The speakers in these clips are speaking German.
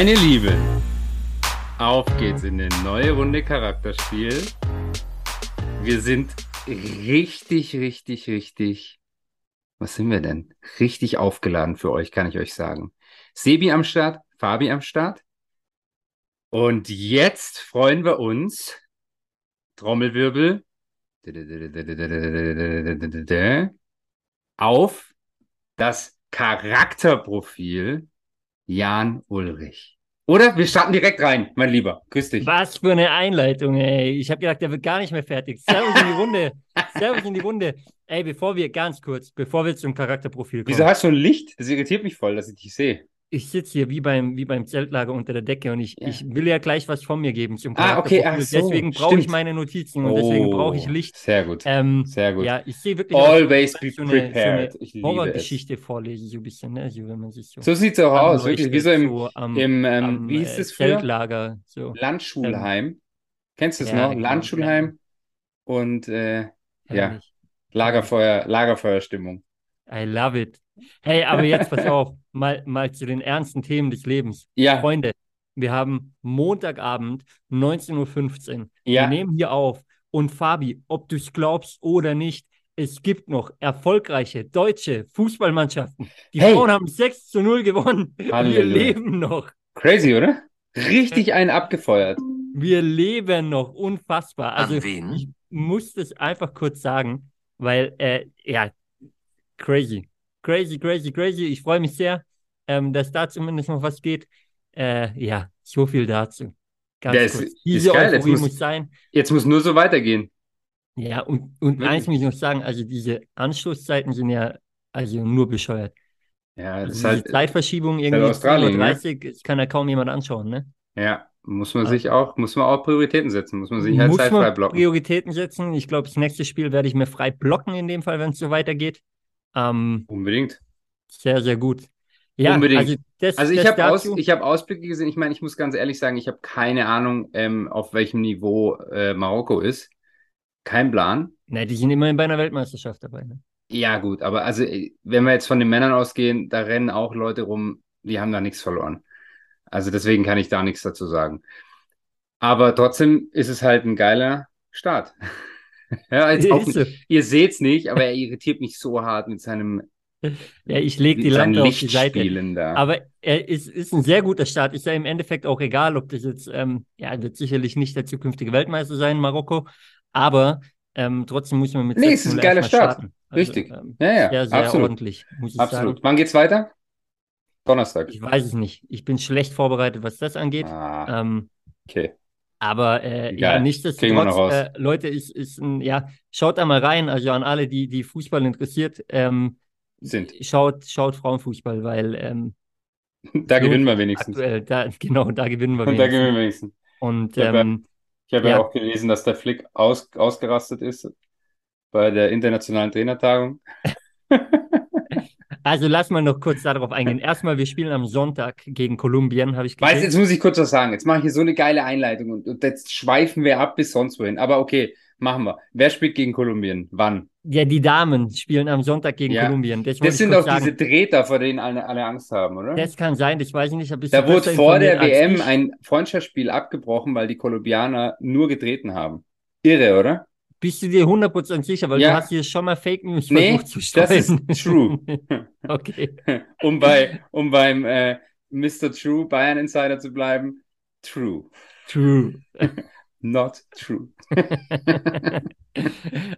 Meine Lieben, auf geht's in eine neue Runde Charakterspiel. Wir sind richtig, richtig, richtig. Was sind wir denn? Richtig aufgeladen für euch, kann ich euch sagen. Sebi am Start, Fabi am Start. Und jetzt freuen wir uns. Trommelwirbel. Auf das Charakterprofil Jan Ulrich. Oder? Wir starten direkt rein, mein Lieber. Grüß dich. Was für eine Einleitung, ey. Ich habe gedacht, der wird gar nicht mehr fertig. Servus in die Runde. Servus in die Runde. Ey, bevor wir, ganz kurz, bevor wir zum Charakterprofil kommen. Wieso hast du ein Licht? Das irritiert mich voll, dass ich dich sehe ich sitze hier wie beim, wie beim Zeltlager unter der Decke und ich, ja. ich will ja gleich was von mir geben zum Ah, okay, ach so, Deswegen brauche ich meine Notizen und oh, deswegen brauche ich Licht. Sehr gut. Ähm, sehr gut. Ja, ich sehe wirklich. Always be so eine, prepared. So eine Horrorgeschichte vorlesen, so ein bisschen, ne? So, wenn man sich so. So sieht es auch aus, wirklich. Wie so im, so am, im ähm, am, wie hieß es früher? Zeltlager. So. Landschulheim. Ähm, Kennst du es ja, noch? Genau, Landschulheim und äh, ja, Lagerfeuer, Lagerfeuerstimmung. I love it. Hey, aber jetzt pass auf, mal, mal zu den ernsten Themen des Lebens. Ja. Freunde, wir haben Montagabend 19.15 Uhr. Ja. Wir nehmen hier auf. Und Fabi, ob du es glaubst oder nicht, es gibt noch erfolgreiche deutsche Fußballmannschaften. Die hey. Frauen haben 6 zu 0 gewonnen. Halleluja. Wir leben noch. Crazy, oder? Richtig einen abgefeuert. Wir leben noch. Unfassbar. Also, ich muss das einfach kurz sagen, weil, äh, ja, crazy crazy, crazy, crazy. Ich freue mich sehr, ähm, dass da zumindest noch was geht. Äh, ja, so viel dazu. Ganz das kurz. Diese ist geil. Jetzt muss, muss, sein. Jetzt muss nur so weitergehen. Ja, und, und eins muss ich noch sagen, also diese Anschlusszeiten sind ja also nur bescheuert. Ja, das also ist halt Zeitverschiebung irgendwie halt Australien, 30, ne? das kann ja kaum jemand anschauen, ne? Ja, muss man sich auch, muss man auch Prioritäten setzen, muss man sich halt Zeit frei blocken. Prioritäten setzen. Ich glaube, das nächste Spiel werde ich mir frei blocken in dem Fall, wenn es so weitergeht. Ähm, Unbedingt. Sehr, sehr gut. Ja, Unbedingt. Also, das, also ich habe Aus, hab Ausblicke gesehen. Ich meine, ich muss ganz ehrlich sagen, ich habe keine Ahnung, ähm, auf welchem Niveau äh, Marokko ist. Kein Plan. Ne, die sind immerhin bei einer Weltmeisterschaft dabei. Ne? Ja, gut, aber also, äh, wenn wir jetzt von den Männern ausgehen, da rennen auch Leute rum, die haben da nichts verloren. Also deswegen kann ich da nichts dazu sagen. Aber trotzdem ist es halt ein geiler Start. ja, jetzt auch, ihr seht es nicht, aber er irritiert mich so hart mit seinem ja, ich lege die Lampe auf die Seite. Da. Aber er ist, ist ein sehr guter Start. Ist ja im Endeffekt auch egal, ob das jetzt, ähm, ja, wird sicherlich nicht der zukünftige Weltmeister sein, Marokko. Aber ähm, trotzdem muss man mit Nee, es ist ein geiler Start. Also, Richtig. Ähm, ja, ja. Sehr, sehr absolut. ordentlich, absolut. sagen. Wann geht's weiter? Donnerstag. Ich weiß es nicht. Ich bin schlecht vorbereitet, was das angeht. Ah, ähm, okay. Aber äh, ja, nichtsdestotrotz, äh, Leute, ist, ist ein, ja, schaut da mal rein, also an alle, die, die Fußball interessiert. Ähm, sind. Schaut, schaut Frauenfußball, weil ähm, da so gewinnen wir wenigstens. Aktuell, da, genau, da gewinnen wir wenigstens. da gewinnen wir wenigstens. Und ich habe ähm, ja, hab ja, ja, auch gelesen, dass der Flick aus, ausgerastet ist bei der internationalen Trainertagung. Also lass mal noch kurz darauf eingehen. Erstmal, wir spielen am Sonntag gegen Kolumbien, habe ich gesehen. Weißt jetzt muss ich kurz was sagen. Jetzt mache ich hier so eine geile Einleitung und, und jetzt schweifen wir ab bis sonst wohin. Aber okay, machen wir. Wer spielt gegen Kolumbien? Wann? Ja, die Damen spielen am Sonntag gegen ja. Kolumbien. Das, das sind auch sagen. diese Treter, vor denen alle, alle, Angst haben, oder? Das kann sein, das weiß ich nicht. Da wurde vor der WM ein Freundschaftsspiel abgebrochen, weil die Kolumbianer nur getreten haben. Irre, oder? Bist du dir 100% sicher? Weil ja. du hast hier schon mal Fake News nee, versucht zu streuen. das ist true. okay. um, bei, um beim äh, Mr. True Bayern Insider zu bleiben, true. True. Not true.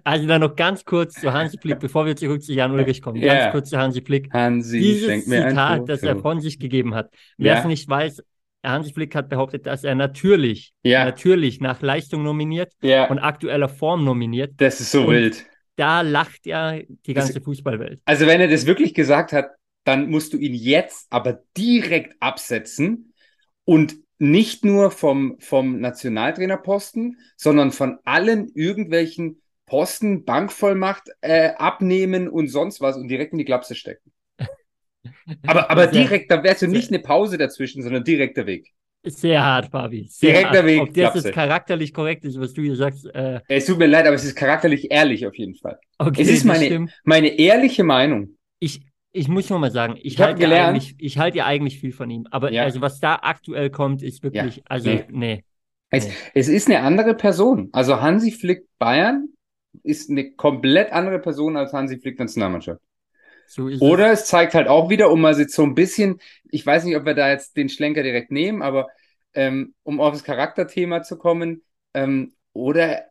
also dann noch ganz kurz zu Hansi Flick, bevor wir zurück zu Jan Ulrich kommen. Ganz yeah. kurz zu Hansi Flick. Hansi, Dieses Zitat, das er von sich gegeben hat. Wer es nicht weiß, Hansi Flick hat behauptet, dass er natürlich, ja. natürlich nach Leistung nominiert ja. und aktueller Form nominiert. Das ist so und wild. Da lacht ja die ganze das, Fußballwelt. Also wenn er das wirklich gesagt hat, dann musst du ihn jetzt aber direkt absetzen und nicht nur vom, vom Nationaltrainerposten, sondern von allen irgendwelchen Posten, Bankvollmacht äh, abnehmen und sonst was und direkt in die Klapse stecken. Aber, aber direkt, da wärst du nicht eine Pause dazwischen, sondern direkter Weg. Sehr hart, Fabi. Sehr Direkter hart. Weg. Ob das jetzt charakterlich korrekt ist, was du hier sagst. Äh... Es tut mir leid, aber es ist charakterlich ehrlich auf jeden Fall. Okay, es ist meine, meine ehrliche Meinung. Ich, ich muss schon mal sagen, ich, ich halte ja eigentlich, ich halte ja eigentlich viel von ihm. Aber ja. also was da aktuell kommt, ist wirklich, ja. also nee. nee. Es, nee. es ist eine andere Person. Also Hansi Flick Bayern ist eine komplett andere Person als Hansi Flick Nationalmannschaft. So Oder es. zeigt halt auch wieder, um mal so ein bisschen, ich weiß nicht, ob wir da jetzt den Schlenker direkt nehmen, aber ähm, um auf das Charakterthema zu kommen, ähm, oder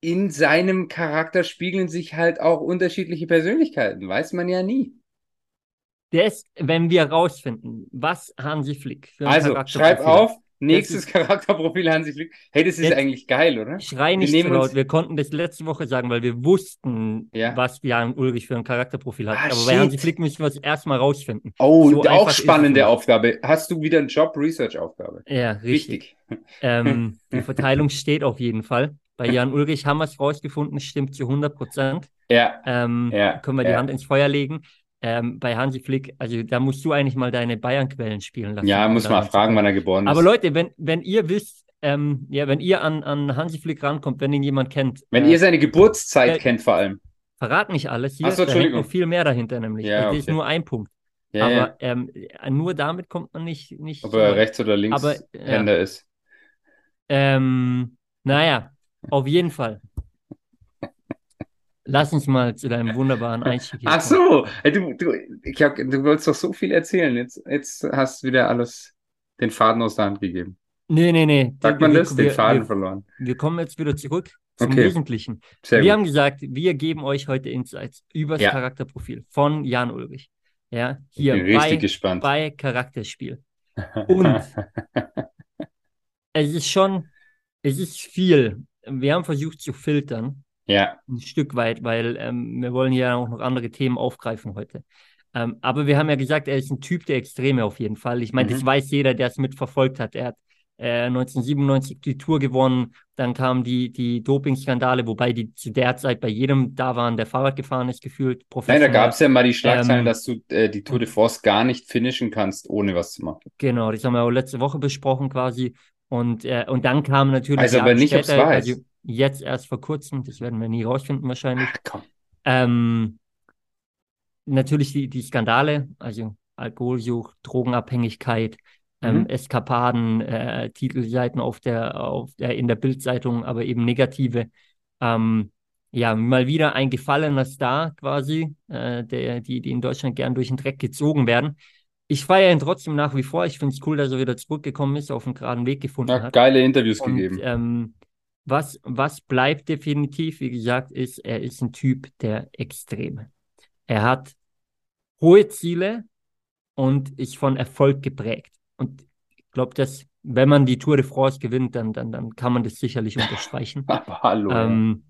in seinem Charakter spiegeln sich halt auch unterschiedliche Persönlichkeiten, weiß man ja nie. Ist, wenn wir rausfinden, was Hansi Flick für ein Also, schreib auf, Nächstes Charakterprofil Hansi Flick. Hey, das ist eigentlich geil, oder? Schrei nicht wir, laut. wir konnten das letzte Woche sagen, weil wir wussten, ja. was Jan Ulrich für ein Charakterprofil hat. Ah, Aber shit. bei Hansi Flick müssen wir es erstmal rausfinden. Oh, so auch spannende Aufgabe. Hast du wieder einen Job-Research-Aufgabe? Ja, richtig. ähm, die Verteilung steht auf jeden Fall. Bei Jan Ulrich haben wir es rausgefunden, stimmt zu 100 Prozent. Ja. Ähm, ja. Können wir die Hand ins Feuer legen ähm, bei Hansi Flick, also da musst du eigentlich mal deine Bayern-Quellen spielen lassen. Ja, muss mal fragen, wann er geboren ist. Aber Leute, wenn, wenn ihr wisst, ähm, ja, wenn ihr an, an Hansi Flick rankommt, wenn ihn jemand kennt. Wenn äh, ihr seine Geburtszeit äh, kennt vor allem. Verrat nicht alles. Hier Ach so, da noch viel mehr dahinter nämlich. Ja, also, okay. ist nur ein Punkt. Ja, Aber ja. Ähm, nur damit kommt man nicht. nicht Ob er rechts oder links Aber, Händer ist. Ähm, naja, auf jeden Fall. Lass uns mal zu deinem wunderbaren Einstieg. Ach so, du, du, ich hab, du wolltest doch so viel erzählen. Jetzt, jetzt hast du wieder alles den Faden aus der Hand gegeben. Nee, nee, nee. Sagt man wir, das? Den wir, Faden wir, verloren. Wir kommen jetzt wieder zurück zum okay. Wesentlichen. Sehr wir gut. haben gesagt, wir geben euch heute Insights über das ja. Charakterprofil von Jan Ulrich. Ja, hier bei, gespannt. bei Charakterspiel. Und es ist schon, es ist viel. Wir haben versucht zu filtern ja. Ein Stück weit, weil ähm, wir wollen ja auch noch andere Themen aufgreifen heute. Ähm, aber wir haben ja gesagt, er ist ein Typ der Extreme auf jeden Fall. Ich meine, mhm. das weiß jeder, der es mitverfolgt hat. Er hat äh, 1997 die Tour gewonnen, dann kamen die, die Doping-Skandale, wobei die zu der Zeit bei jedem da waren, der Fahrrad gefahren ist, gefühlt Nein, da gab es ja mal die Schlagzeilen, ähm, dass du äh, die Tour de France gar nicht finishen kannst, ohne was zu machen. Genau, das haben wir auch letzte Woche besprochen quasi. Und, äh, und dann kam natürlich. Also, aber nicht, ob es weiß. Also, jetzt erst vor kurzem, das werden wir nie rausfinden wahrscheinlich. Ach. Ähm, natürlich die, die Skandale, also Alkoholsucht, Drogenabhängigkeit, ähm, mhm. Eskapaden, äh, Titelseiten auf der, auf der, in der Bildzeitung, aber eben negative. Ähm, ja, mal wieder ein gefallener Star quasi, äh, der, die, die in Deutschland gern durch den Dreck gezogen werden. Ich feiere ihn trotzdem nach wie vor. Ich finde es cool, dass er wieder zurückgekommen ist, auf einen geraden Weg gefunden ja, hat. Geile Interviews Und, gegeben. Ähm, was, was bleibt definitiv, wie gesagt, ist, er ist ein Typ der Extreme. Er hat hohe Ziele und ist von Erfolg geprägt. Und ich glaube, dass, wenn man die Tour de France gewinnt, dann, dann, dann kann man das sicherlich unterstreichen. Aber hallo. Ähm,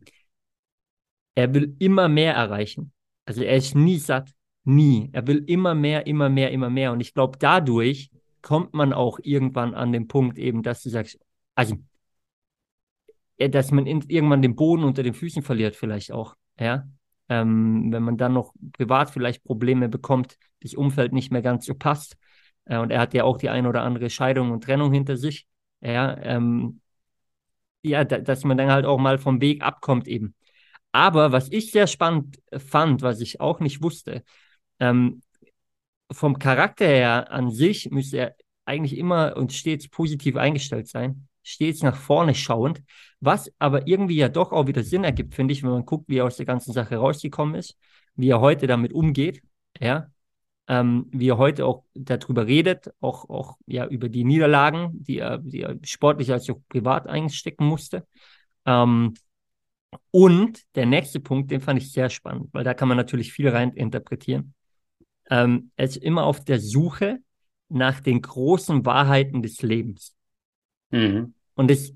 er will immer mehr erreichen. Also er ist nie satt. Nie. Er will immer mehr, immer mehr, immer mehr. Und ich glaube, dadurch kommt man auch irgendwann an den Punkt eben, dass du sagst, also dass man in, irgendwann den Boden unter den Füßen verliert, vielleicht auch. Ja. Ähm, wenn man dann noch privat vielleicht Probleme bekommt, das Umfeld nicht mehr ganz so passt. Äh, und er hat ja auch die ein oder andere Scheidung und Trennung hinter sich. Ja, ähm, ja, da, dass man dann halt auch mal vom Weg abkommt eben. Aber was ich sehr spannend fand, was ich auch nicht wusste, ähm, vom Charakter her an sich müsste er eigentlich immer und stets positiv eingestellt sein stets nach vorne schauend, was aber irgendwie ja doch auch wieder Sinn ergibt, finde ich, wenn man guckt, wie er aus der ganzen Sache rausgekommen ist, wie er heute damit umgeht, ja, ähm, wie er heute auch darüber redet, auch, auch ja über die Niederlagen, die er, die er sportlich als auch privat einstecken musste. Ähm, und der nächste Punkt, den fand ich sehr spannend, weil da kann man natürlich viel rein interpretieren. Ähm, er ist immer auf der Suche nach den großen Wahrheiten des Lebens. Mhm. Und es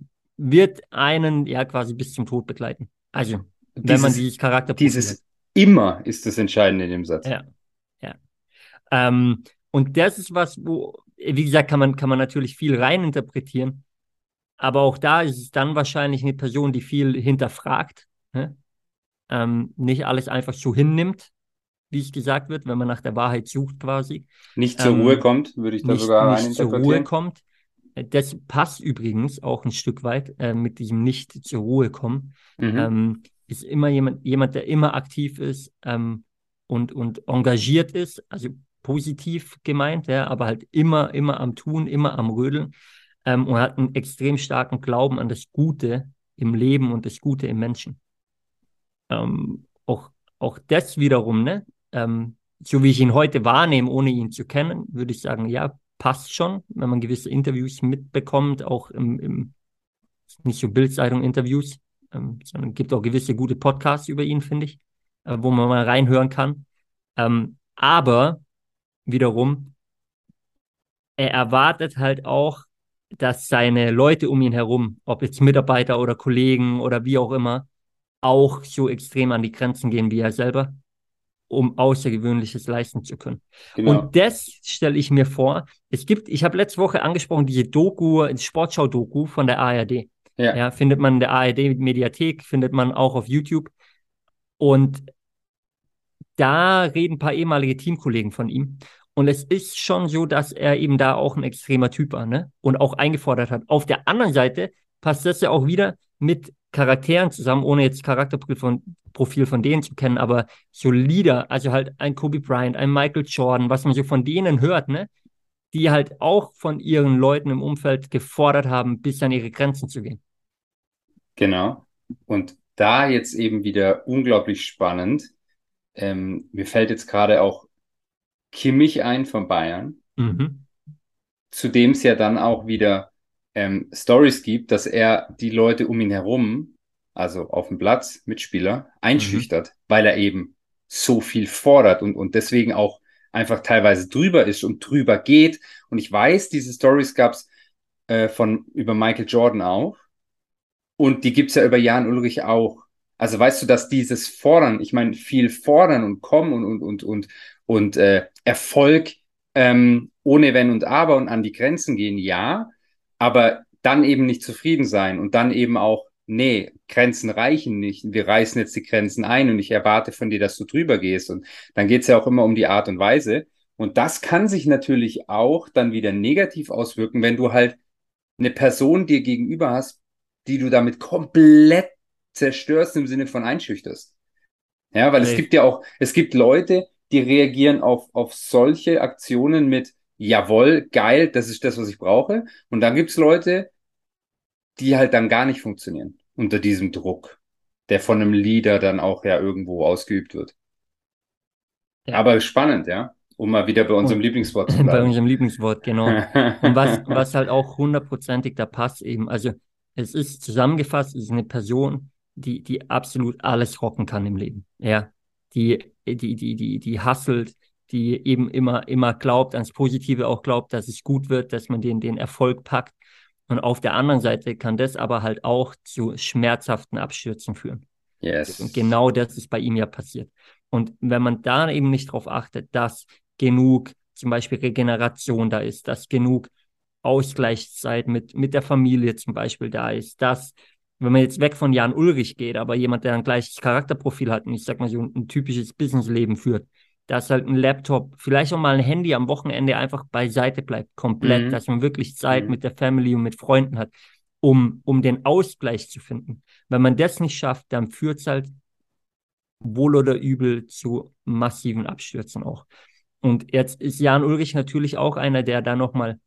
wird einen ja quasi bis zum Tod begleiten. Also, dieses, wenn man dieses Charakter Dieses immer ist das Entscheidende in dem Satz. Ja. Ja. Ähm, und das ist was, wo, wie gesagt, kann man, kann man natürlich viel reininterpretieren. Aber auch da ist es dann wahrscheinlich eine Person, die viel hinterfragt. Ne? Ähm, nicht alles einfach so hinnimmt, wie es gesagt wird, wenn man nach der Wahrheit sucht quasi. Nicht zur ähm, Ruhe kommt, würde ich da nicht, sogar reininterpretieren. Nicht zur Ruhe kommt. Das passt übrigens auch ein Stück weit äh, mit diesem nicht zur Ruhe kommen. Mhm. Ähm, ist immer jemand, jemand, der immer aktiv ist ähm, und, und engagiert ist, also positiv gemeint, ja, aber halt immer, immer am Tun, immer am Rödeln ähm, und hat einen extrem starken Glauben an das Gute im Leben und das Gute im Menschen. Ähm, auch, auch das wiederum, ne? Ähm, so wie ich ihn heute wahrnehme, ohne ihn zu kennen, würde ich sagen, ja, passt schon, wenn man gewisse Interviews mitbekommt, auch im, im nicht so Bildzeitung-Interviews, ähm, sondern gibt auch gewisse gute Podcasts über ihn, finde ich, äh, wo man mal reinhören kann. Ähm, aber wiederum, er erwartet halt auch, dass seine Leute um ihn herum, ob jetzt Mitarbeiter oder Kollegen oder wie auch immer, auch so extrem an die Grenzen gehen wie er selber, um Außergewöhnliches leisten zu können. Genau. Und das stelle ich mir vor. Es gibt, ich habe letzte Woche angesprochen, diese Doku, Sportschau-Doku von der ARD. Ja. ja. findet man in der ARD-Mediathek, findet man auch auf YouTube. Und da reden ein paar ehemalige Teamkollegen von ihm. Und es ist schon so, dass er eben da auch ein extremer Typ war, ne? Und auch eingefordert hat. Auf der anderen Seite passt das ja auch wieder mit Charakteren zusammen, ohne jetzt Charakterprofil von, Profil von denen zu kennen, aber solider, also halt ein Kobe Bryant, ein Michael Jordan, was man so von denen hört, ne? Die halt auch von ihren Leuten im Umfeld gefordert haben, bis an ihre Grenzen zu gehen. Genau. Und da jetzt eben wieder unglaublich spannend. Ähm, mir fällt jetzt gerade auch Kimmich ein von Bayern, mhm. zu dem es ja dann auch wieder ähm, Stories gibt, dass er die Leute um ihn herum, also auf dem Platz, Mitspieler, einschüchtert, mhm. weil er eben so viel fordert und, und deswegen auch einfach teilweise drüber ist und drüber geht. Und ich weiß, diese Stories gab es äh, von über Michael Jordan auch. Und die gibt's ja über Jan Ulrich auch. Also weißt du, dass dieses Fordern, ich meine, viel fordern und kommen und, und, und, und, und äh, Erfolg ähm, ohne Wenn und Aber und an die Grenzen gehen, ja, aber dann eben nicht zufrieden sein und dann eben auch, nee, Grenzen reichen nicht. Wir reißen jetzt die Grenzen ein und ich erwarte von dir, dass du drüber gehst. Und dann geht's ja auch immer um die Art und Weise. Und das kann sich natürlich auch dann wieder negativ auswirken, wenn du halt eine Person dir gegenüber hast, die du damit komplett zerstörst im Sinne von einschüchterst. Ja, weil nee. es gibt ja auch, es gibt Leute, die reagieren auf, auf solche Aktionen mit, jawohl, geil, das ist das, was ich brauche. Und dann gibt's Leute, die halt dann gar nicht funktionieren unter diesem Druck, der von einem Leader dann auch ja irgendwo ausgeübt wird. Ja. Aber spannend, ja. Um mal wieder bei unserem Und, Lieblingswort zu bleiben. Bei unserem Lieblingswort, genau. Und was, was halt auch hundertprozentig da passt eben, also es ist zusammengefasst, es ist eine Person, die, die absolut alles rocken kann im Leben. Ja, die, die, die, die, die hasselt, die eben immer, immer glaubt, ans Positive auch glaubt, dass es gut wird, dass man den, den Erfolg packt. Und auf der anderen Seite kann das aber halt auch zu schmerzhaften Abstürzen führen. Yes. Und genau das ist bei ihm ja passiert. Und wenn man da eben nicht darauf achtet, dass genug zum Beispiel Regeneration da ist, dass genug Ausgleichszeit mit, mit der Familie zum Beispiel da ist, dass wenn man jetzt weg von Jan Ulrich geht, aber jemand, der ein gleiches Charakterprofil hat und ich sag mal so ein, ein typisches Businessleben führt, dass halt ein Laptop, vielleicht auch mal ein Handy am Wochenende einfach beiseite bleibt, komplett, mhm. dass man wirklich Zeit mhm. mit der Family und mit Freunden hat, um, um den Ausgleich zu finden. Wenn man das nicht schafft, dann führt es halt wohl oder übel zu massiven Abstürzen auch. Und jetzt ist Jan Ulrich natürlich auch einer, der da nochmal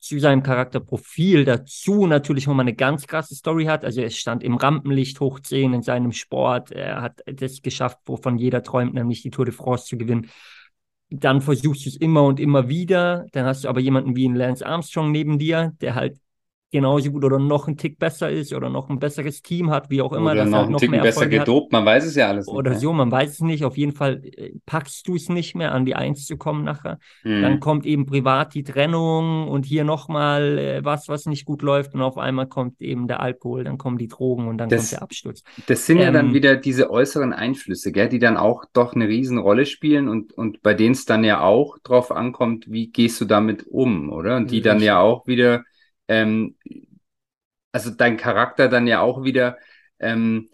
zu seinem Charakterprofil dazu natürlich nochmal eine ganz krasse Story hat. Also er stand im Rampenlicht hoch 10 in seinem Sport. Er hat das geschafft, wovon jeder träumt, nämlich die Tour de France zu gewinnen. Dann versuchst du es immer und immer wieder. Dann hast du aber jemanden wie einen Lance Armstrong neben dir, der halt genauso gut oder noch ein Tick besser ist oder noch ein besseres Team hat, wie auch immer. Oder noch halt noch Tick besser gedopt, man weiß es ja alles. Oder mehr. so, man weiß es nicht. Auf jeden Fall äh, packst du es nicht mehr, an die Eins zu kommen nachher. Mhm. Dann kommt eben privat die Trennung und hier nochmal äh, was, was nicht gut läuft und auf einmal kommt eben der Alkohol, dann kommen die Drogen und dann das, kommt der Absturz. Das sind ähm, ja dann ähm, wieder diese äußeren Einflüsse, gell, die dann auch doch eine Riesenrolle spielen und, und bei denen es dann ja auch drauf ankommt, wie gehst du damit um, oder? Und die dann ja auch wieder ähm, also dein Charakter dann ja auch wieder ähm,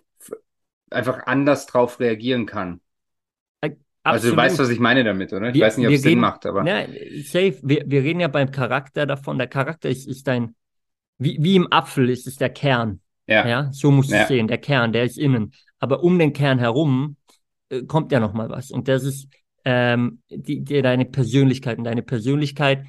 einfach anders drauf reagieren kann. Absolut. Also du weißt, was ich meine damit, oder? Ich wir, weiß nicht, ob es Sinn macht, aber. Ja, safe. Wir, wir reden ja beim Charakter davon. Der Charakter ist, ist dein, wie, wie im Apfel ist es der Kern. Ja. ja so musst du ja. es sehen. Der Kern, der ist innen. Aber um den Kern herum äh, kommt ja noch mal was. Und das ist ähm, die, die, deine Persönlichkeit. Und deine Persönlichkeit,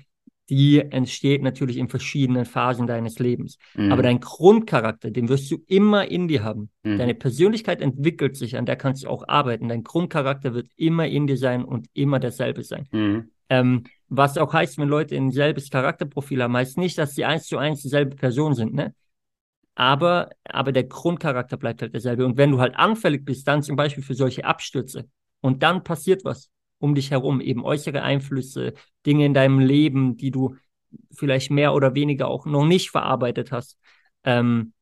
die entsteht natürlich in verschiedenen Phasen deines Lebens. Mhm. Aber dein Grundcharakter, den wirst du immer in dir haben. Mhm. Deine Persönlichkeit entwickelt sich, an der kannst du auch arbeiten. Dein Grundcharakter wird immer in dir sein und immer derselbe sein. Mhm. Ähm, was auch heißt, wenn Leute ein selbes Charakterprofil haben, heißt nicht, dass sie eins zu eins dieselbe Person sind, ne? Aber, aber der Grundcharakter bleibt halt derselbe. Und wenn du halt anfällig bist, dann zum Beispiel für solche Abstürze und dann passiert was um dich herum, eben äußere Einflüsse, Dinge in deinem Leben, die du vielleicht mehr oder weniger auch noch nicht verarbeitet hast, ähm,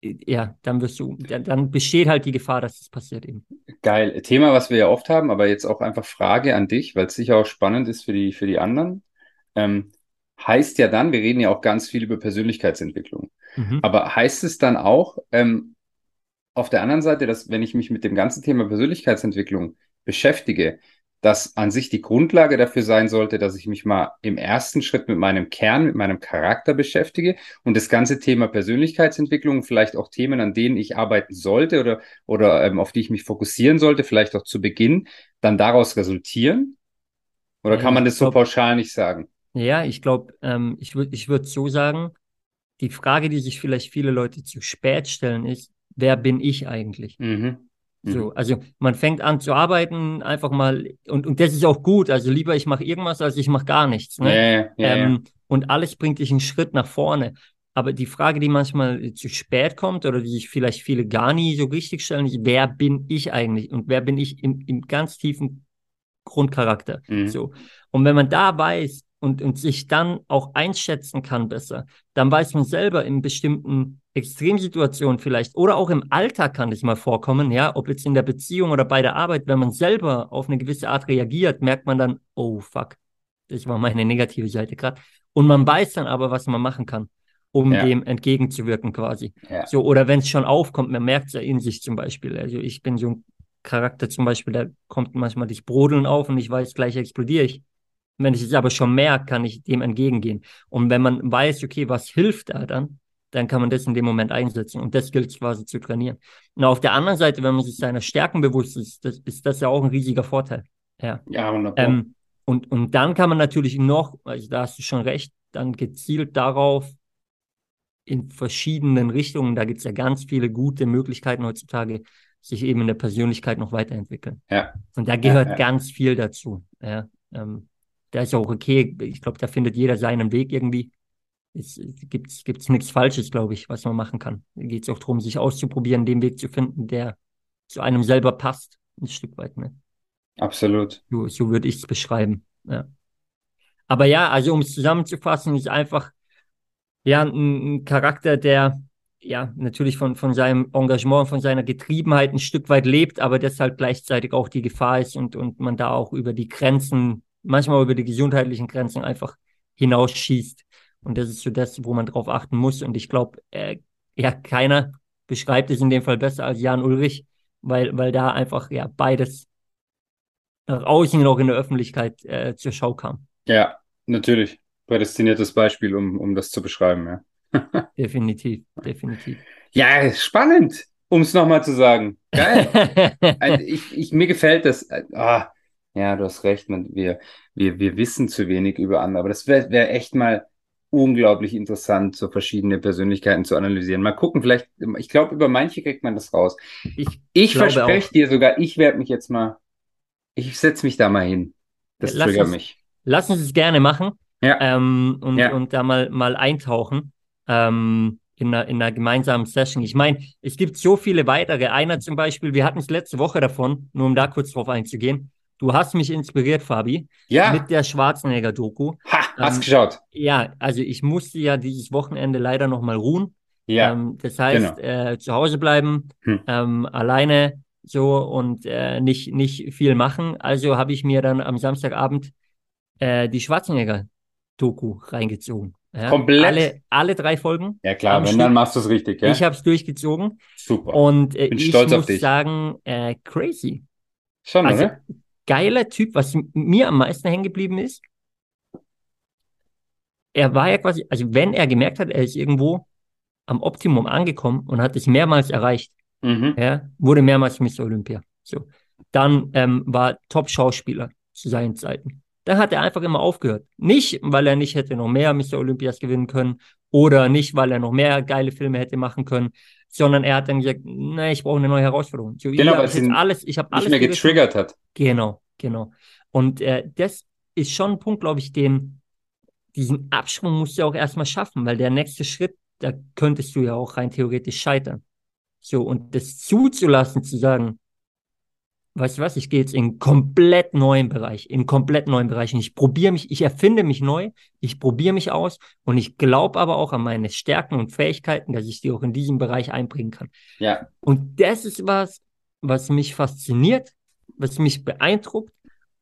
ja, dann wirst du, dann, dann besteht halt die Gefahr, dass das passiert eben. Geil. Thema, was wir ja oft haben, aber jetzt auch einfach Frage an dich, weil es sicher auch spannend ist für die, für die anderen. Ähm, heißt ja dann, wir reden ja auch ganz viel über Persönlichkeitsentwicklung. Mhm. Aber heißt es dann auch, ähm, auf der anderen Seite, dass wenn ich mich mit dem ganzen Thema Persönlichkeitsentwicklung beschäftige, dass an sich die Grundlage dafür sein sollte, dass ich mich mal im ersten Schritt mit meinem Kern, mit meinem Charakter beschäftige und das ganze Thema Persönlichkeitsentwicklung, vielleicht auch Themen, an denen ich arbeiten sollte oder, oder ähm, auf die ich mich fokussieren sollte, vielleicht auch zu Beginn, dann daraus resultieren? Oder ja, kann man das glaub, so pauschal nicht sagen? Ja, ich glaube, ähm, ich würde ich würd so sagen, die Frage, die sich vielleicht viele Leute zu spät stellen, ist, wer bin ich eigentlich? Mhm. So, mhm. also man fängt an zu arbeiten, einfach mal, und, und das ist auch gut. Also lieber ich mache irgendwas, als ich mache gar nichts. Ne? Ja, ja, ähm, und alles bringt dich einen Schritt nach vorne. Aber die Frage, die manchmal zu spät kommt oder die sich vielleicht viele gar nie so richtig stellen, ist, wer bin ich eigentlich? Und wer bin ich im, im ganz tiefen Grundcharakter? Mhm. So. Und wenn man da weiß und, und sich dann auch einschätzen kann besser, dann weiß man selber in bestimmten Extremsituationen vielleicht oder auch im Alltag kann das mal vorkommen, ja, ob jetzt in der Beziehung oder bei der Arbeit, wenn man selber auf eine gewisse Art reagiert, merkt man dann, oh fuck, das war meine negative Seite gerade. Und man weiß dann aber, was man machen kann, um ja. dem entgegenzuwirken quasi. Ja. So, oder wenn es schon aufkommt, man merkt es ja in sich zum Beispiel. Also ich bin so ein Charakter zum Beispiel, der kommt manchmal das Brodeln auf und ich weiß, gleich explodiere ich. Wenn ich es aber schon merke, kann ich dem entgegengehen. Und wenn man weiß, okay, was hilft da dann, dann kann man das in dem Moment einsetzen. Und das gilt quasi zu trainieren. Und auf der anderen Seite, wenn man sich seiner Stärken bewusst ist, das, ist das ja auch ein riesiger Vorteil. Ja, ja wunderbar. Ähm, und, und dann kann man natürlich noch, also da hast du schon recht, dann gezielt darauf in verschiedenen Richtungen, da gibt es ja ganz viele gute Möglichkeiten heutzutage, sich eben in der Persönlichkeit noch weiterentwickeln. Ja. Und da gehört ja, ja. ganz viel dazu. Ja. Ähm, da ist auch okay, ich glaube, da findet jeder seinen Weg irgendwie es gibt gibt's nichts Falsches, glaube ich, was man machen kann. Da geht es auch darum, sich auszuprobieren, den Weg zu finden, der zu einem selber passt, ein Stück weit. Ne? Absolut. So, so würde ich es beschreiben. Ja. Aber ja, also um es zusammenzufassen, ist einfach ja ein, ein, Charakter, der ja natürlich von, von seinem Engagement, von seiner Getriebenheit ein Stück weit lebt, aber deshalb gleichzeitig auch die Gefahr ist und, und man da auch über die Grenzen, manchmal über die gesundheitlichen Grenzen einfach hinausschießt. Und das ist so das, wo man drauf achten muss. Und ich glaube, äh, ja, keiner beschreibt es in dem Fall besser als Jan Ulrich, weil, weil da einfach ja beides nach außen noch in der Öffentlichkeit äh, zur Schau kam. Ja, natürlich. Prädestiniertes Beispiel, um, um das zu beschreiben, ja. definitiv, definitiv. Ja, spannend, um es nochmal zu sagen. Geil. Also ich, ich, mir gefällt das. Ah, ja, du hast recht, man, wir, wir, wir wissen zu wenig über andere, aber das wäre wär echt mal unglaublich interessant, so verschiedene Persönlichkeiten zu analysieren. Mal gucken, vielleicht, ich glaube, über manche kriegt man das raus. Ich, ich verspreche dir sogar, ich werde mich jetzt mal, ich setze mich da mal hin. Das lass triggert uns, mich. Lass uns es gerne machen. Ja. Ähm, und, ja. und da mal, mal eintauchen. Ähm, in einer, in einer gemeinsamen Session. Ich meine, es gibt so viele weitere. Einer zum Beispiel, wir hatten es letzte Woche davon, nur um da kurz drauf einzugehen. Du hast mich inspiriert, Fabi. Ja. Mit der Schwarzenegger-Doku. Ha, hast ähm, geschaut. Ja, also ich musste ja dieses Wochenende leider nochmal ruhen. Ja. Ähm, das heißt, genau. äh, zu Hause bleiben, hm. ähm, alleine so und äh, nicht, nicht viel machen. Also habe ich mir dann am Samstagabend äh, die Schwarzenegger-Doku reingezogen. Ja, Komplett? Alle, alle drei Folgen. Ja klar, wenn, Stück. dann machst du es richtig. Ja? Ich habe es durchgezogen. Super. Und äh, Bin ich stolz muss auf dich. sagen, äh, crazy. Schon, also, oder? Geiler Typ, was mir am meisten hängen geblieben ist. Er war ja quasi, also wenn er gemerkt hat, er ist irgendwo am Optimum angekommen und hat es mehrmals erreicht, mhm. ja, wurde mehrmals Miss Olympia. So. dann ähm, war Top-Schauspieler zu seinen Zeiten. Dann hat er einfach immer aufgehört. Nicht, weil er nicht hätte noch mehr Mr. Olympias gewinnen können oder nicht, weil er noch mehr geile Filme hätte machen können, sondern er hat dann gesagt, nee, ich brauche eine neue Herausforderung. So, genau, weil es alles, ich habe alles mehr getriggert hat. Genau, genau. Und äh, das ist schon ein Punkt, glaube ich, den diesen Absprung musst du auch erstmal schaffen, weil der nächste Schritt, da könntest du ja auch rein theoretisch scheitern. So, und das zuzulassen, zu sagen, weißt du was, ich gehe jetzt in einen komplett neuen Bereich, in einen komplett neuen Bereich und ich probiere mich, ich erfinde mich neu, ich probiere mich aus und ich glaube aber auch an meine Stärken und Fähigkeiten, dass ich die auch in diesem Bereich einbringen kann. Ja. Und das ist was, was mich fasziniert, was mich beeindruckt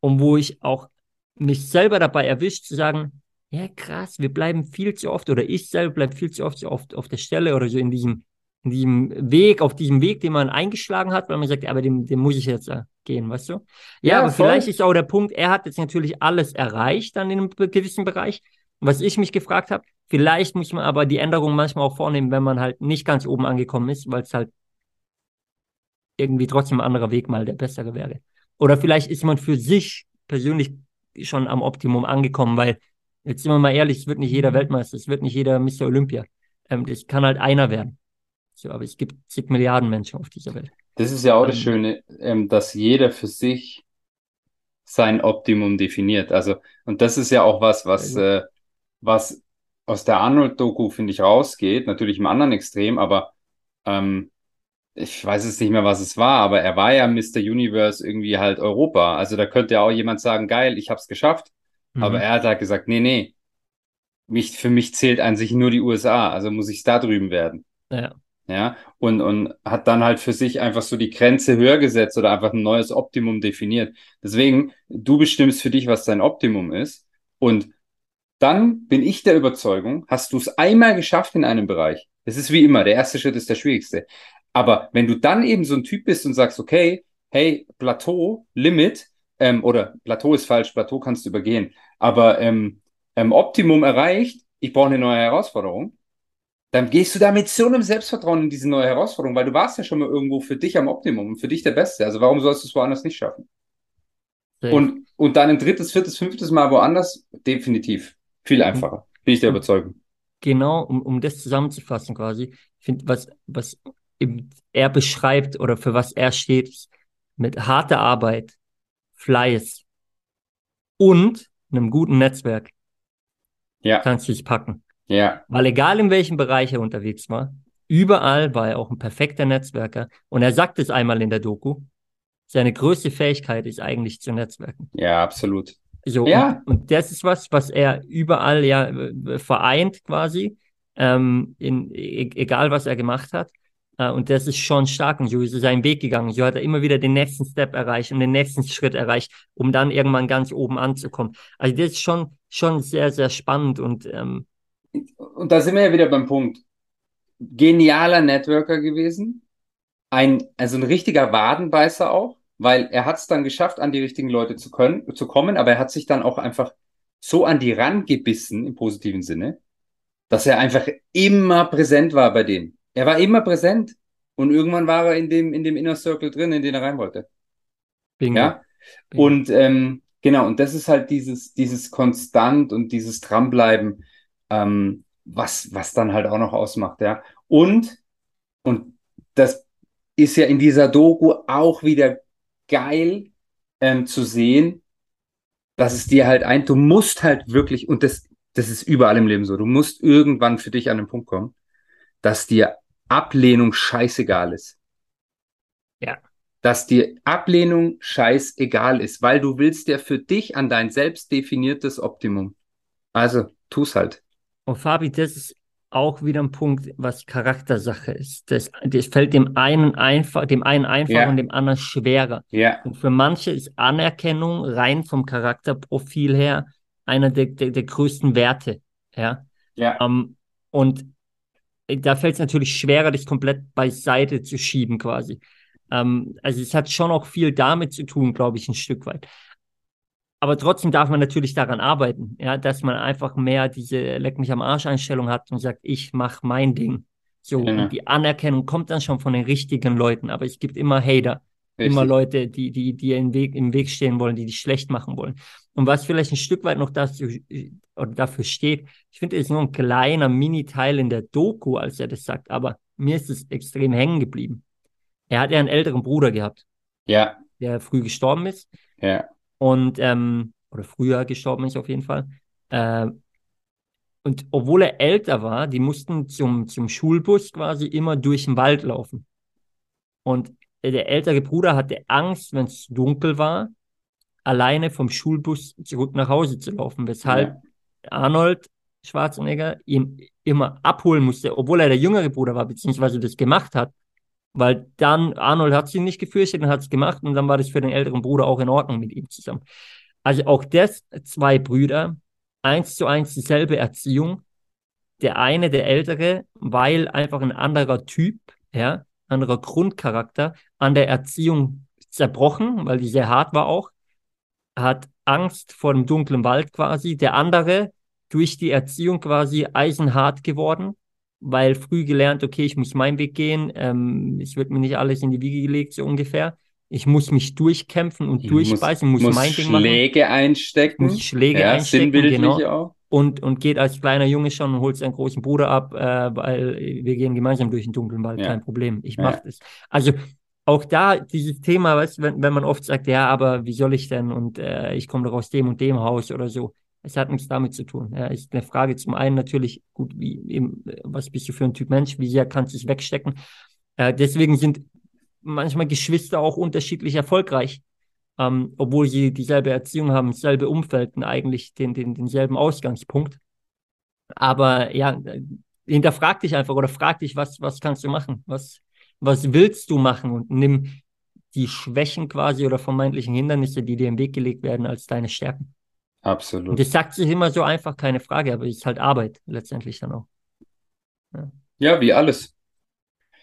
und wo ich auch mich selber dabei erwischt zu sagen, ja krass, wir bleiben viel zu oft oder ich selber bleibe viel zu oft so oft auf der Stelle oder so in diesem diesem Weg, auf diesem Weg, den man eingeschlagen hat, weil man sagt, aber dem, dem muss ich jetzt äh, gehen, weißt du? Ja, ja aber voll. vielleicht ist auch der Punkt, er hat jetzt natürlich alles erreicht dann in einem gewissen Bereich. Was ich mich gefragt habe, vielleicht muss man aber die Änderung manchmal auch vornehmen, wenn man halt nicht ganz oben angekommen ist, weil es halt irgendwie trotzdem ein anderer Weg mal der bessere wäre. Oder vielleicht ist man für sich persönlich schon am Optimum angekommen, weil, jetzt sind wir mal ehrlich, es wird nicht jeder Weltmeister, es wird nicht jeder Mr. Olympia. Ähm, das kann halt einer werden. So, aber es gibt zig Milliarden Menschen auf dieser Welt. Das ist ja auch das ähm, Schöne, ähm, dass jeder für sich sein Optimum definiert. Also, und das ist ja auch was, was, äh, was aus der Arnold-Doku, finde ich, rausgeht. Natürlich im anderen Extrem, aber ähm, ich weiß es nicht mehr, was es war, aber er war ja Mr. Universe irgendwie halt Europa. Also da könnte ja auch jemand sagen, geil, ich hab's geschafft. Mhm. Aber er hat halt gesagt, nee, nee, mich, für mich zählt an sich nur die USA, also muss ich da drüben werden. Ja ja, und, und hat dann halt für sich einfach so die Grenze höher gesetzt oder einfach ein neues Optimum definiert. Deswegen, du bestimmst für dich, was dein Optimum ist und dann bin ich der Überzeugung, hast du es einmal geschafft in einem Bereich. Das ist wie immer, der erste Schritt ist der schwierigste. Aber wenn du dann eben so ein Typ bist und sagst, okay, hey, Plateau, Limit, ähm, oder Plateau ist falsch, Plateau kannst du übergehen, aber ähm, ähm, Optimum erreicht, ich brauche eine neue Herausforderung, dann gehst du da mit so einem Selbstvertrauen in diese neue Herausforderung, weil du warst ja schon mal irgendwo für dich am Optimum und für dich der Beste. Also warum sollst du es woanders nicht schaffen? Und, und dann ein drittes, viertes, fünftes Mal woanders, definitiv. Viel einfacher. Bin ich der Überzeugung. Genau, um, um das zusammenzufassen quasi, finde, was, was er beschreibt oder für was er steht, mit harter Arbeit, Fleiß und einem guten Netzwerk ja. kannst du es packen. Ja. Weil egal in welchem Bereich er unterwegs war, überall war er auch ein perfekter Netzwerker. Und er sagt es einmal in der Doku, seine größte Fähigkeit ist eigentlich zu netzwerken. Ja, absolut. So, ja. Und, und das ist was, was er überall ja äh, vereint quasi, ähm, in, e egal was er gemacht hat. Uh, und das ist schon stark und so ist er seinen Weg gegangen. So hat er immer wieder den nächsten Step erreicht und den nächsten Schritt erreicht, um dann irgendwann ganz oben anzukommen. Also das ist schon, schon sehr, sehr spannend und ähm, und da sind wir ja wieder beim Punkt. Genialer Networker gewesen. Ein, also ein richtiger Wadenbeißer auch, weil er hat es dann geschafft, an die richtigen Leute zu können, zu kommen, aber er hat sich dann auch einfach so an die rangebissen im positiven Sinne, dass er einfach immer präsent war bei denen. Er war immer präsent und irgendwann war er in dem, in dem Inner Circle drin, in den er rein wollte. Bingo. Ja. Bingo. Und ähm, genau, und das ist halt dieses, dieses Konstant und dieses Dranbleiben ähm, was, was dann halt auch noch ausmacht, ja. Und, und das ist ja in dieser Doku auch wieder geil ähm, zu sehen, dass es dir halt ein, du musst halt wirklich, und das, das ist überall im Leben so, du musst irgendwann für dich an den Punkt kommen, dass dir Ablehnung scheißegal ist. Ja. Dass dir Ablehnung scheißegal ist, weil du willst ja für dich an dein selbst definiertes Optimum. Also, tu's halt. Und Fabi, das ist auch wieder ein Punkt, was Charaktersache ist. Das, das fällt dem einen einfach, dem einen einfach ja. und dem anderen schwerer. Ja. Und für manche ist Anerkennung rein vom Charakterprofil her einer der, der, der größten Werte. Ja. Ja. Um, und da fällt es natürlich schwerer, das komplett beiseite zu schieben, quasi. Um, ähm, also es hat schon auch viel damit zu tun, glaube ich, ein Stück weit aber trotzdem darf man natürlich daran arbeiten, ja, dass man einfach mehr diese Leck mich am Arsch Einstellung hat und sagt, ich mache mein Ding. So, ja. und die Anerkennung kommt dann schon von den richtigen Leuten, aber es gibt immer Hater. Richtig. Immer Leute, die, die, die im Weg, im Weg stehen wollen, die dich schlecht machen wollen. Und was vielleicht ein Stück weit noch dazu, oder dafür steht, ich finde, es ist nur ein kleiner Mini-Teil in der Doku, als er das sagt, aber mir ist es extrem hängen geblieben. Er hat ja einen älteren Bruder gehabt. Ja. Der früh gestorben ist. Ja. Und, ähm, oder früher gestorben ist auf jeden Fall. Äh, und obwohl er älter war, die mussten zum, zum Schulbus quasi immer durch den Wald laufen. Und der ältere Bruder hatte Angst, wenn es dunkel war, alleine vom Schulbus zurück nach Hause zu laufen, weshalb ja. Arnold Schwarzenegger ihn immer abholen musste, obwohl er der jüngere Bruder war, beziehungsweise das gemacht hat. Weil dann, Arnold hat sie nicht gefürchtet und hat es gemacht und dann war das für den älteren Bruder auch in Ordnung mit ihm zusammen. Also auch das, zwei Brüder, eins zu eins dieselbe Erziehung. Der eine, der ältere, weil einfach ein anderer Typ, ja, anderer Grundcharakter, an der Erziehung zerbrochen, weil die sehr hart war auch, hat Angst vor dem dunklen Wald quasi. Der andere durch die Erziehung quasi eisenhart geworden, weil früh gelernt, okay, ich muss meinen Weg gehen, ähm, es wird mir nicht alles in die Wiege gelegt, so ungefähr. Ich muss mich durchkämpfen und ich durchbeißen, muss, muss, mein Ding machen. Schläge einstecken. Muss Schläge ja, einstecken, genau. Auch. Und, und geht als kleiner Junge schon und holt seinen großen Bruder ab, äh, weil wir gehen gemeinsam durch den dunklen Wald, ja. kein Problem. Ich mach ja. das. Also auch da dieses Thema, weißt, wenn, wenn man oft sagt, ja, aber wie soll ich denn und äh, ich komme doch aus dem und dem Haus oder so. Es hat nichts damit zu tun. Ja, ist eine Frage zum einen natürlich, gut, wie eben, was bist du für ein Typ Mensch, wie sehr kannst du es wegstecken? Äh, deswegen sind manchmal Geschwister auch unterschiedlich erfolgreich, ähm, obwohl sie dieselbe Erziehung haben, dasselbe Umfeld und eigentlich den, den, denselben Ausgangspunkt. Aber ja, hinterfrag dich einfach oder frag dich, was, was kannst du machen? Was, was willst du machen? Und nimm die Schwächen quasi oder vermeintlichen Hindernisse, die dir im Weg gelegt werden, als deine Stärken. Absolut. Und das sagt sich immer so einfach, keine Frage, aber es ist halt Arbeit letztendlich dann auch. Ja, ja wie alles.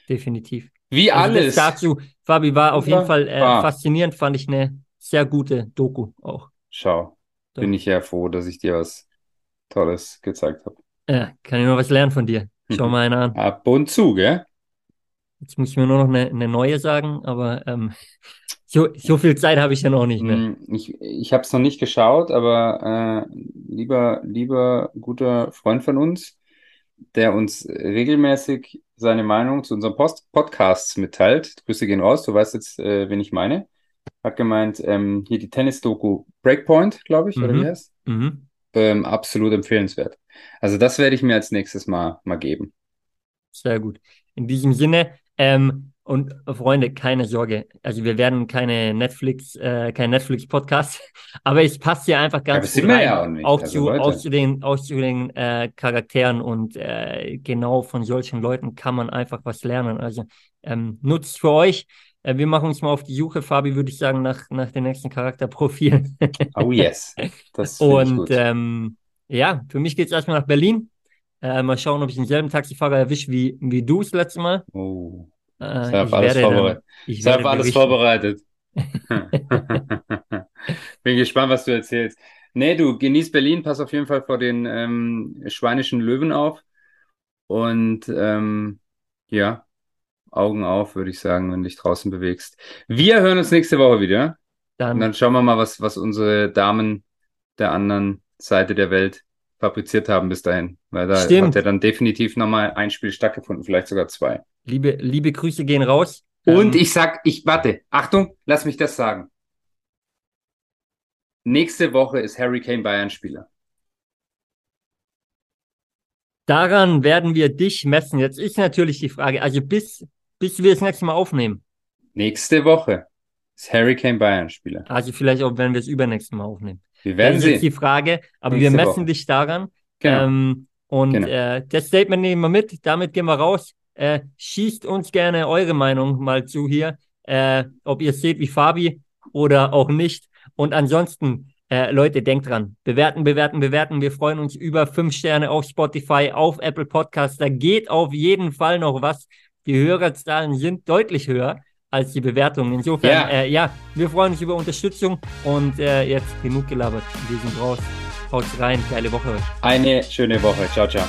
Definitiv. Wie also alles. dazu, Fabi, war auf jeden Fall äh, faszinierend, fand ich eine sehr gute Doku auch. Schau, so. bin ich ja froh, dass ich dir was Tolles gezeigt habe. Ja, kann ich noch was lernen von dir. Schau mal einen an. Ab und zu, gell? Jetzt muss ich mir nur noch eine, eine neue sagen, aber ähm, so, so viel Zeit habe ich ja noch nicht mehr. Hm, ich, ich habe es noch nicht geschaut, aber äh, lieber, lieber guter Freund von uns, der uns regelmäßig seine Meinung zu unseren Post Podcasts mitteilt. Grüße gehen raus, du weißt jetzt, äh, wen ich meine. Hat gemeint, ähm, hier die Tennis-Doku Breakpoint, glaube ich, mhm. oder wie heißt? Mhm. Ähm, absolut empfehlenswert. Also das werde ich mir als nächstes mal, mal geben. Sehr gut. In diesem Sinne, ähm, und Freunde, keine Sorge. Also wir werden keine Netflix, äh, kein Netflix-Podcast, aber es passt ja einfach ganz ja, gut rein, ja auch, nicht. auch, also zu, auch zu den, auch zu den äh, Charakteren und äh, genau von solchen Leuten kann man einfach was lernen. Also ähm, nutzt für euch. Äh, wir machen uns mal auf die Suche, Fabi, würde ich sagen, nach, nach den nächsten Charakterprofilen. oh yes. Das und ähm, ja, für mich geht es erstmal nach Berlin. Äh, mal schauen, ob ich denselben Taxifahrer erwische wie, wie du das letzte Mal. Oh. Äh, ich auf alles, vorbereitet. Dann, ich auf alles vorbereitet. Bin gespannt, was du erzählst. Nee, du genießt Berlin, pass auf jeden Fall vor den ähm, schweinischen Löwen auf. Und ähm, ja, Augen auf, würde ich sagen, wenn du dich draußen bewegst. Wir hören uns nächste Woche wieder. Dann, Und dann schauen wir mal, was, was unsere Damen der anderen Seite der Welt fabriziert haben bis dahin. Weil da Stimmt. hat ja dann definitiv nochmal ein Spiel stattgefunden, vielleicht sogar zwei. Liebe, liebe Grüße gehen raus. Und ähm, ich sag, ich warte, Achtung, lass mich das sagen. Nächste Woche ist Harry Kane Bayern-Spieler. Daran werden wir dich messen. Jetzt ist natürlich die Frage, also bis, bis wir das nächste Mal aufnehmen. Nächste Woche ist Harry Kane Bayern-Spieler. Also vielleicht auch, wenn wir es übernächste Mal aufnehmen. Wir werden sehen. Das ist die Frage, aber nächste wir messen Woche. dich daran. Genau. Ähm, und genau. äh, das Statement nehmen wir mit. Damit gehen wir raus. Äh, schießt uns gerne eure Meinung mal zu hier, äh, ob ihr seht wie Fabi oder auch nicht. Und ansonsten, äh, Leute, denkt dran, bewerten, bewerten, bewerten. Wir freuen uns über fünf Sterne auf Spotify, auf Apple Podcasts. Da geht auf jeden Fall noch was. Die Hörerzahlen sind deutlich höher als die Bewertungen. Insofern, ja, äh, ja wir freuen uns über Unterstützung und äh, jetzt genug gelabert. Wir sind raus. Haut rein, geile Woche. Eine schöne Woche. Ciao, ciao.